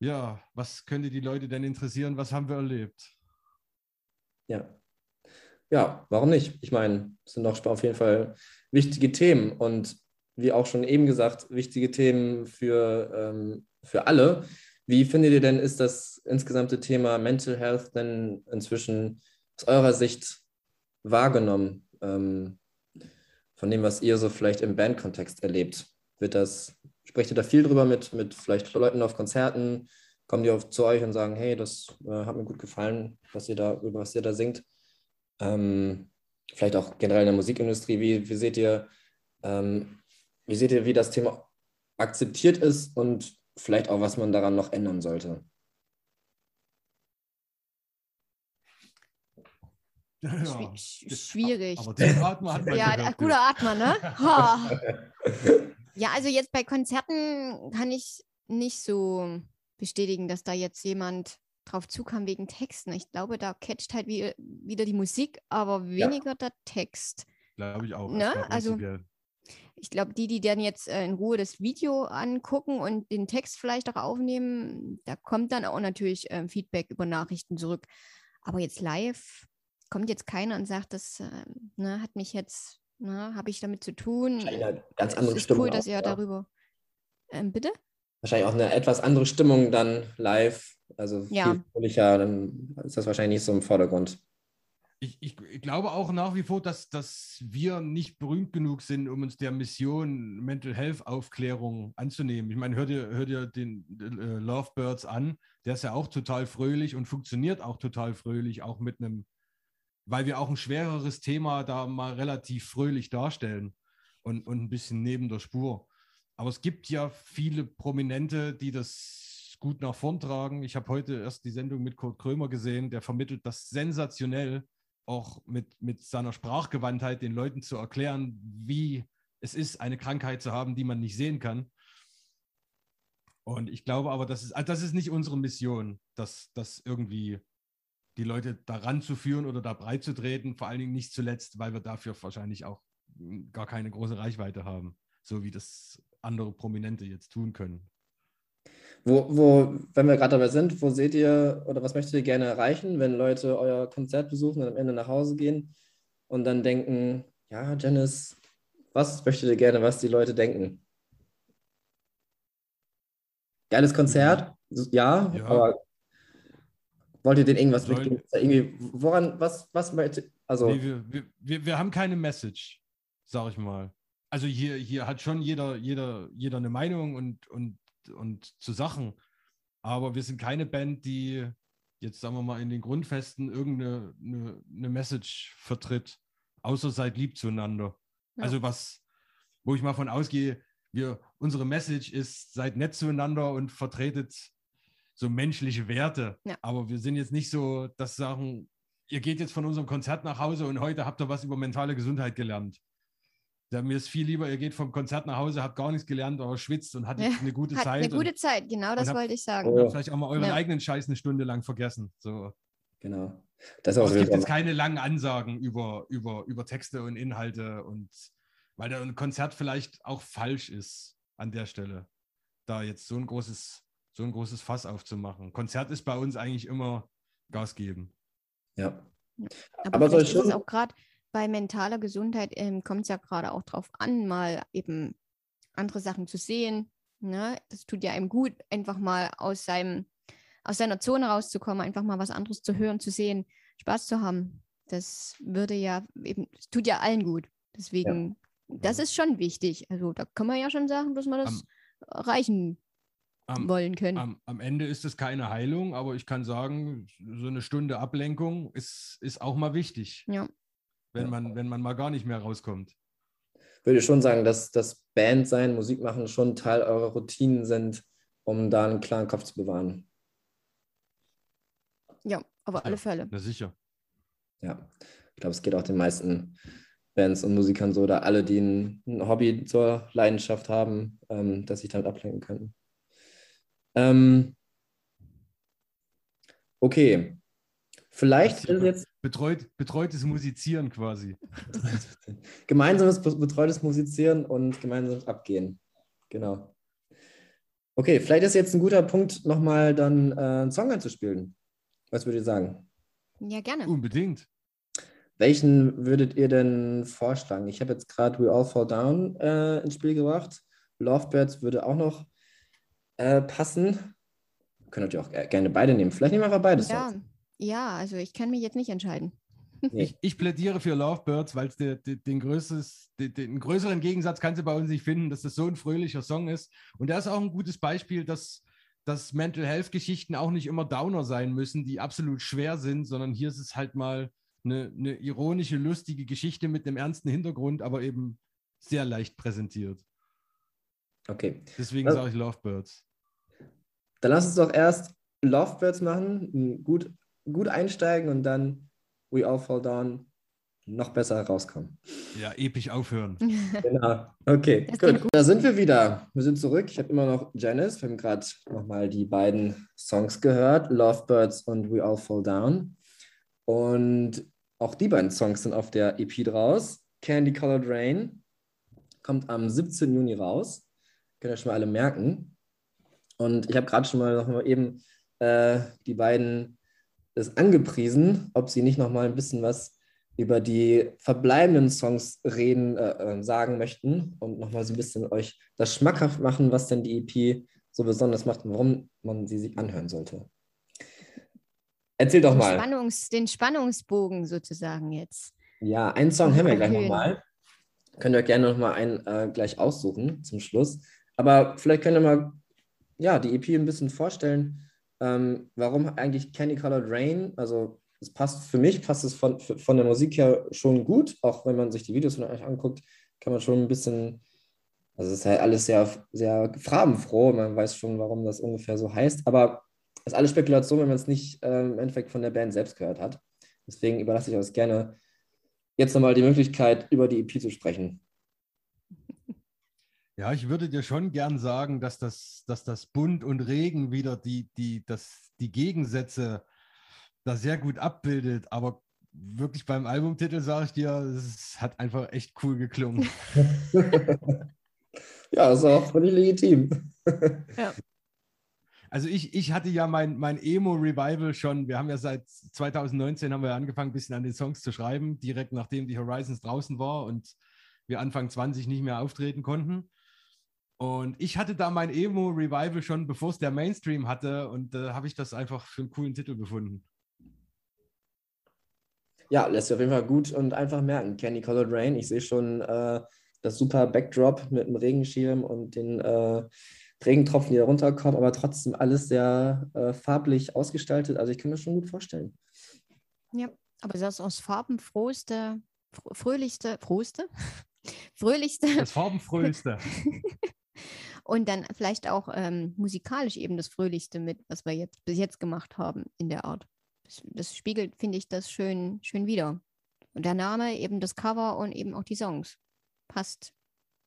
ja, was könnte die Leute denn interessieren, was haben wir erlebt? Ja. Ja, warum nicht? Ich meine, es sind doch auf jeden Fall wichtige Themen und wie auch schon eben gesagt, wichtige Themen für, ähm, für alle. Wie findet ihr denn, ist das insgesamte Thema Mental Health denn inzwischen aus eurer Sicht wahrgenommen? Ähm, von dem, was ihr so vielleicht im Bandkontext erlebt? wird das, sprecht ihr da viel drüber mit, mit vielleicht Leuten auf Konzerten? Kommen die auf, zu euch und sagen, hey, das äh, hat mir gut gefallen, was ihr da, über was ihr da singt? Ähm, vielleicht auch generell in der Musikindustrie, wie, wie seht ihr, ähm, wie seht ihr, wie das Thema akzeptiert ist und vielleicht auch, was man daran noch ändern sollte? Ja. Schwierig. Aber den Atmer hat man Ja, gehört, guter Atmer, ne? Ha. Ja, also jetzt bei Konzerten kann ich nicht so bestätigen, dass da jetzt jemand drauf zukam wegen Texten. Ich glaube, da catcht halt wie, wieder die Musik, aber weniger der Text. Glaube ich auch. Ne? Ich glaub, Also-. Ich glaube, die, die dann jetzt äh, in Ruhe das Video angucken und den Text vielleicht auch aufnehmen, da kommt dann auch natürlich ähm, Feedback über Nachrichten zurück. Aber jetzt live kommt jetzt keiner und sagt, das ähm, ne, hat mich jetzt, ne, habe ich damit zu tun. Wahrscheinlich eine ganz es andere ist Stimmung. cool, dass auch, ihr ja. darüber. Ähm, bitte? Wahrscheinlich auch eine etwas andere Stimmung dann live. Also Ja. fröhlicher, dann ist das wahrscheinlich nicht so im Vordergrund. Ich, ich, glaube auch nach wie vor, dass, dass wir nicht berühmt genug sind, um uns der Mission Mental Health Aufklärung anzunehmen. Ich meine, hört ihr, hört ihr den äh, Lovebirds an, der ist ja auch total fröhlich und funktioniert auch total fröhlich, auch mit einem, weil wir auch ein schwereres Thema da mal relativ fröhlich darstellen und, und ein bisschen neben der Spur. Aber es gibt ja viele Prominente, die das gut nach vorn tragen. Ich habe heute erst die Sendung mit Kurt Krömer gesehen, der vermittelt das sensationell, auch mit, mit seiner Sprachgewandtheit den Leuten zu erklären, wie es ist, eine Krankheit zu haben, die man nicht sehen kann. Und ich glaube aber, das ist, also das ist nicht unsere Mission, das, das irgendwie die Leute daran zu führen oder da breit zu treten, vor allen Dingen nicht zuletzt, weil wir dafür wahrscheinlich auch gar keine große Reichweite haben, so wie das andere Prominente jetzt tun können. Wo, wo, wenn wir gerade dabei sind, wo seht ihr oder was möchtet ihr gerne erreichen, wenn Leute euer Konzert besuchen und am Ende nach Hause gehen und dann denken, ja, Janice, was möchtet ihr gerne, was die Leute denken? Geiles Konzert, ja, Ja. aber wollt ihr denen irgendwas mitgeben? Irgendwie, woran, was, was möchtet, also, Nee, wir, wir, wir, wir haben keine Message, sag ich mal. Also hier, hier hat schon jeder, jeder, jeder eine Meinung und, und, und zu Sachen. Aber wir sind keine Band, die jetzt, sagen wir mal, in den Grundfesten irgendeine eine, eine Message vertritt, außer seid lieb zueinander. Ja. Also was, wo ich mal von ausgehe, wir, unsere Message ist, seid nett zueinander und vertretet so menschliche Werte. Ja. Aber wir sind jetzt nicht so, dass sagen, ihr geht jetzt von unserem Konzert nach Hause und heute habt ihr was über mentale Gesundheit gelernt. Ja, mir ist viel lieber, ihr geht vom Konzert nach Hause, habt gar nichts gelernt, aber schwitzt und hattet Ja, eine gute Hat Zeit eine gute Zeit, genau das hab- wollte ich sagen. Oh. habt vielleicht auch mal euren Ja. eigenen Scheiß eine Stunde lang vergessen. So. genau. Das ist auch es gibt jetzt keine langen Ansagen über, über, über Texte und Inhalte und weil da ein Konzert vielleicht auch falsch ist an der Stelle, da jetzt so ein großes, so ein großes Fass aufzumachen. Konzert ist bei uns eigentlich immer Gas geben. ja. Aber, Aber soll schon- auch gerade bei mentaler Gesundheit, ähm, kommt es ja gerade auch drauf an, mal eben andere Sachen zu sehen. Ne? Das tut ja einem gut, einfach mal aus, seinem, aus seiner Zone rauszukommen, einfach mal was anderes zu hören, zu sehen, Spaß zu haben. Das würde ja eben, es tut ja allen gut. Deswegen, das ist schon wichtig. Also da kann man ja schon sagen, dass wir das erreichen Am, wollen können. am, am Ende ist es keine Heilung, aber ich kann sagen, so eine Stunde Ablenkung ist, ist auch mal wichtig, ja. Wenn, Ja. man, wenn man mal gar nicht mehr rauskommt. würde schon sagen, dass das Band sein, Musik machen schon Teil eurer Routinen sind, um da einen klaren Kopf zu bewahren. ja, auf alle Ja. Fälle. Na sicher. Ja, ich glaube, es geht auch den meisten Bands und Musikern so, oder alle, die ein, ein Hobby zur Leidenschaft haben, ähm, dass sich damit ablenken können. Ähm, okay, vielleicht ist jetzt Betreut, betreutes Musizieren quasi. gemeinsames be- betreutes Musizieren und gemeinsames Abgehen. Genau. Okay, vielleicht ist jetzt ein guter Punkt, nochmal dann äh, einen Song einzuspielen. Was würdet ihr sagen? Ja, gerne. Unbedingt. Welchen würdet ihr denn vorschlagen? Ich habe jetzt gerade We All Fall Down äh, ins Spiel gebracht. Lovebirds würde auch noch äh, passen. Könnt ihr auch ge- gerne beide nehmen. Vielleicht nehmen wir einfach beide Ja, Songs. Ja, also ich kann mich jetzt nicht entscheiden. Nee. Ich, ich plädiere für Lovebirds, weil es den, den, größtes, den, den größeren Gegensatz kannst du bei uns nicht finden, dass das so ein fröhlicher Song ist. Und der ist auch ein gutes Beispiel, dass, dass Mental Health-Geschichten auch nicht immer Downer sein müssen, die absolut schwer sind, sondern hier ist es halt mal eine, eine ironische, lustige Geschichte mit einem ernsten Hintergrund, aber eben sehr leicht präsentiert. Okay. Deswegen Also- sage ich Lovebirds. Dann lass uns doch erst Lovebirds machen, gut, gut einsteigen und dann We All Fall Down noch besser rauskommen. Ja, episch aufhören. Genau. Okay, gut. Da sind wir wieder. Wir sind zurück. Ich habe immer noch Janice. Wir haben gerade nochmal die beiden Songs gehört, Lovebirds und We All Fall Down. Und auch die beiden Songs sind auf der EP draus. Candy Colored Rain kommt am 17. Juni raus. Könnt ihr schon mal alle merken. Und ich habe gerade schon mal noch mal eben äh, die beiden das angepriesen, ob sie nicht noch mal ein bisschen was über die verbleibenden Songs reden, äh, äh, sagen möchten und nochmal so ein bisschen euch das schmackhaft machen, was denn die EP so besonders macht und warum man sie sich anhören sollte. Erzähl doch mal. Spannungs-, den Spannungsbogen sozusagen jetzt. Ja, einen Song haben wir gleich nochmal. Könnt ihr gerne nochmal einen äh, gleich aussuchen zum Schluss. Aber vielleicht könnt ihr mal ja, die EP ein bisschen vorstellen, ähm, warum eigentlich Candy Colored Rain, also es passt für mich, passt es von, von der Musik her schon gut, auch wenn man sich die Videos von euch anguckt, kann man schon ein bisschen, also es ist halt alles sehr, sehr farbenfroh, man weiß schon, warum das ungefähr so heißt, aber es ist alles Spekulation, wenn man es nicht ähm, im Endeffekt von der Band selbst gehört hat. Deswegen überlasse ich euch gerne jetzt nochmal die Möglichkeit, über die EP zu sprechen. Ja, ich würde dir schon gern sagen, dass das, dass das Bunt und Regen wieder die, die, das, die Gegensätze da sehr gut abbildet. Aber wirklich beim Albumtitel sage ich dir, es hat einfach echt cool geklungen. ja, das ist auch völlig legitim. Also ich, ich hatte ja mein, mein Emo-Revival schon, wir haben ja seit 2019 haben wir angefangen, ein bisschen an den Songs zu schreiben, direkt nachdem die Horizons draußen war und wir Anfang 20 nicht mehr auftreten konnten. Und ich hatte da mein Emo-Revival schon, bevor es der Mainstream hatte und da habe ich das einfach für einen coolen Titel befunden. Ja, lässt sich auf jeden Fall gut und einfach merken. Candy Colored Rain, ich sehe schon äh, das super Backdrop mit dem Regenschirm und den äh, Regentropfen, die da runterkommen, aber trotzdem alles sehr äh, farblich ausgestaltet. Also ich kann mir das schon gut vorstellen. Ja, aber das aus farbenfrohste, fr- fröhlichste, frohste, fröhlichste Das Farbenfröhste. und dann vielleicht auch ähm, musikalisch eben das Fröhlichste mit, was wir jetzt bis jetzt gemacht haben in der Art. Das, das spiegelt, finde ich, das schön, schön wieder. Und der Name, eben das Cover und eben auch die Songs. Passt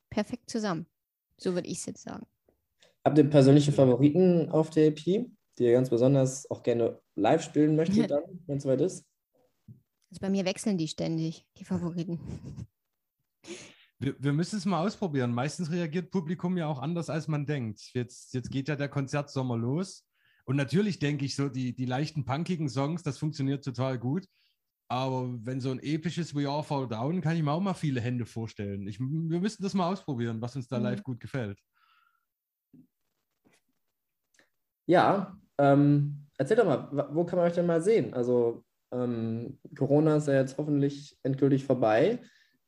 perfekt zusammen. So würde ich es jetzt sagen. Habt ihr persönliche Favoriten auf der EP, die ihr ganz besonders auch gerne live spielen möchtet, dann, wenn es soweit ist? Also bei mir wechseln die ständig, die Favoriten. Wir, wir müssen es mal ausprobieren. Meistens reagiert Publikum ja auch anders, als man denkt. Jetzt, jetzt geht ja der Konzertsommer los. Und natürlich denke ich so, die, die leichten, punkigen Songs, das funktioniert total gut. Aber wenn so ein episches We All Fall Down, kann ich mir auch mal viele Hände vorstellen. Ich, wir müssen das mal ausprobieren, was uns da Mhm. live gut gefällt. Ja, ähm, erzähl doch mal, wo kann man euch denn mal sehen? Also ähm, Corona ist ja jetzt hoffentlich endgültig vorbei.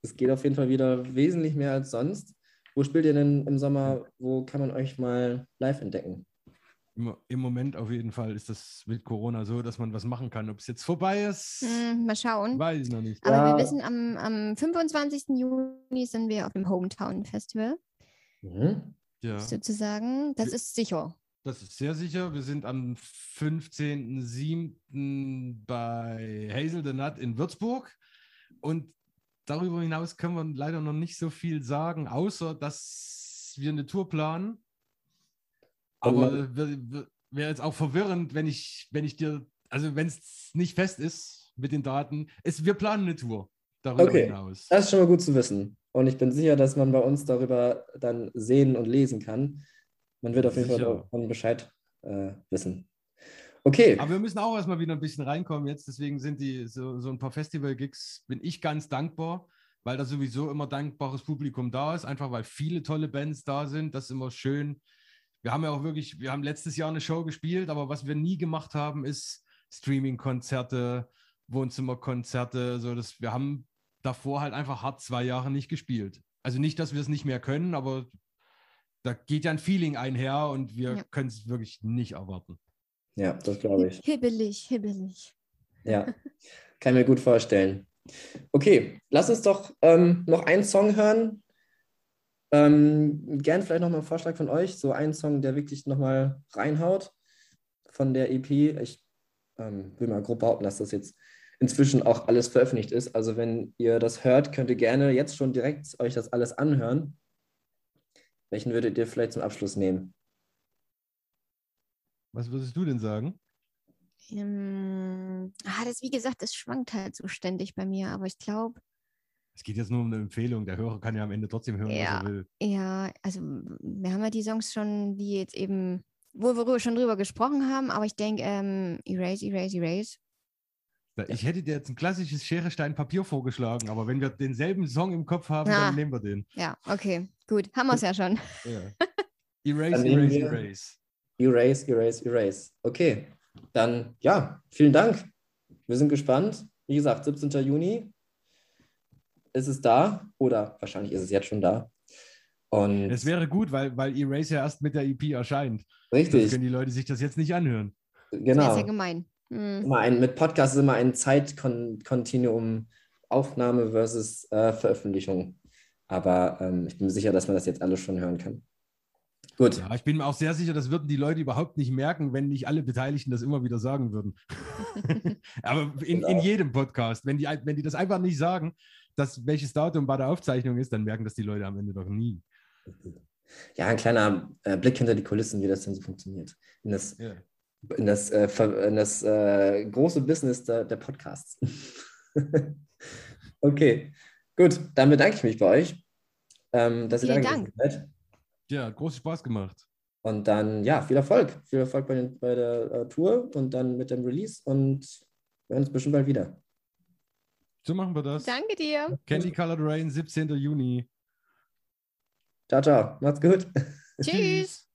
Es geht auf jeden Fall wieder wesentlich mehr als sonst. Wo spielt ihr denn im Sommer? Wo kann man euch mal live entdecken? Im, Im Moment auf jeden Fall ist das mit Corona so, dass man was machen kann. Ob es jetzt vorbei ist, Hm, mal schauen. weiß ich noch nicht. Aber Ja. wir wissen, am, am 25. Juni sind wir auf dem Hometown Festival, Mhm. Ja. sozusagen. Das Wir- ist sicher. Das ist sehr sicher. Wir sind am 15.07. bei Hazel the Nut in Würzburg. Und darüber hinaus können wir leider noch nicht so viel sagen, außer dass wir eine Tour planen. Aber wäre wär jetzt auch verwirrend, wenn ich, wenn ich dir, also wenn es nicht fest ist mit den Daten. Es, wir planen eine Tour darüber Okay. hinaus. Das ist schon mal gut zu wissen. Und ich bin sicher, dass man bei uns darüber dann sehen und lesen kann. Man wird auf jeden Fall Sicher. davon Bescheid äh, wissen. Okay. Aber wir müssen auch erstmal wieder ein bisschen reinkommen jetzt. Deswegen sind die so, so ein paar Festival-Gigs, bin ich ganz dankbar, weil da sowieso immer dankbares Publikum da ist, einfach weil viele tolle Bands da sind. Das ist immer schön. Wir haben ja auch wirklich, wir haben letztes Jahr eine Show gespielt, aber was wir nie gemacht haben, ist Streaming-Konzerte Wohnzimmerkonzerte. So, dass wir haben davor halt einfach hart zwei Jahre nicht gespielt. Also nicht, dass wir es nicht mehr können, aber da geht ja ein Feeling einher und wir Ja. können es wirklich nicht erwarten. Ja, das glaube ich. Hibbelig, hibbelig. Ja, kann ich mir gut vorstellen. Okay, lass uns doch ähm, noch einen Song hören. Ähm, gern vielleicht nochmal einen Vorschlag von euch, so einen Song, der wirklich nochmal reinhaut von der EP. Ich ähm, will mal grob behaupten, dass das jetzt inzwischen auch alles veröffentlicht ist. Also wenn ihr das hört, könnt ihr gerne jetzt schon direkt euch das alles anhören. Welchen würdet ihr vielleicht zum Abschluss nehmen? Was würdest du denn sagen? Ähm, ah, das, wie gesagt, das schwankt halt so ständig bei mir, aber ich glaube, Es geht jetzt nur um eine Empfehlung. Der Hörer kann ja am Ende trotzdem hören, Ja. was er will. ja, also wir haben ja die Songs schon, die jetzt eben, wo wir schon drüber gesprochen haben, aber ich denke, ähm, Erase, Erase, Erase. Ich hätte dir jetzt ein klassisches Schere, Stein, Papier vorgeschlagen, aber wenn wir denselben Song im Kopf haben, Ah. dann nehmen wir den. Ja, okay, gut, haben wir es ja schon. Ja. Erase, erase, erase. Erase, erase, erase. Okay, dann ja, vielen Dank. Wir sind gespannt. Wie gesagt, 17. Juni ist es da oder wahrscheinlich ist es jetzt schon da. Und Es wäre gut, weil, weil Erase ja erst mit der EP erscheint. Richtig, können die Leute sich das jetzt nicht anhören. Das ist genau. ja gemein. Hm. Immer ein, mit Podcast ist immer ein Zeitkontinuum Aufnahme versus äh, Veröffentlichung. Aber ähm, ich bin mir sicher, dass man das jetzt alles schon hören kann. Gut, Ja, ich bin mir auch sehr sicher, das würden die Leute überhaupt nicht merken, wenn nicht alle Beteiligten das immer wieder sagen würden. Aber in, in Genau. jedem Podcast, wenn die, wenn die das einfach nicht sagen, dass welches Datum bei der Aufzeichnung ist, dann merken das die Leute am Ende doch nie. ja, ein kleiner äh, Blick hinter die Kulissen, wie das denn so funktioniert. In das Ja. in das, äh, in das äh, große Business der, der Podcasts. okay, gut, dann bedanke ich mich bei euch, ähm, dass ihr da Vielen seid. Ja, hat großen Spaß gemacht. Und dann, ja, viel Erfolg. Viel Erfolg bei, den, bei der äh, Tour und dann mit dem Release und wir hören uns bestimmt bald wieder. So machen wir das. Danke dir. Candy Colored Rain, 17. Juni. Ciao, ciao. Macht's gut. Tschüss.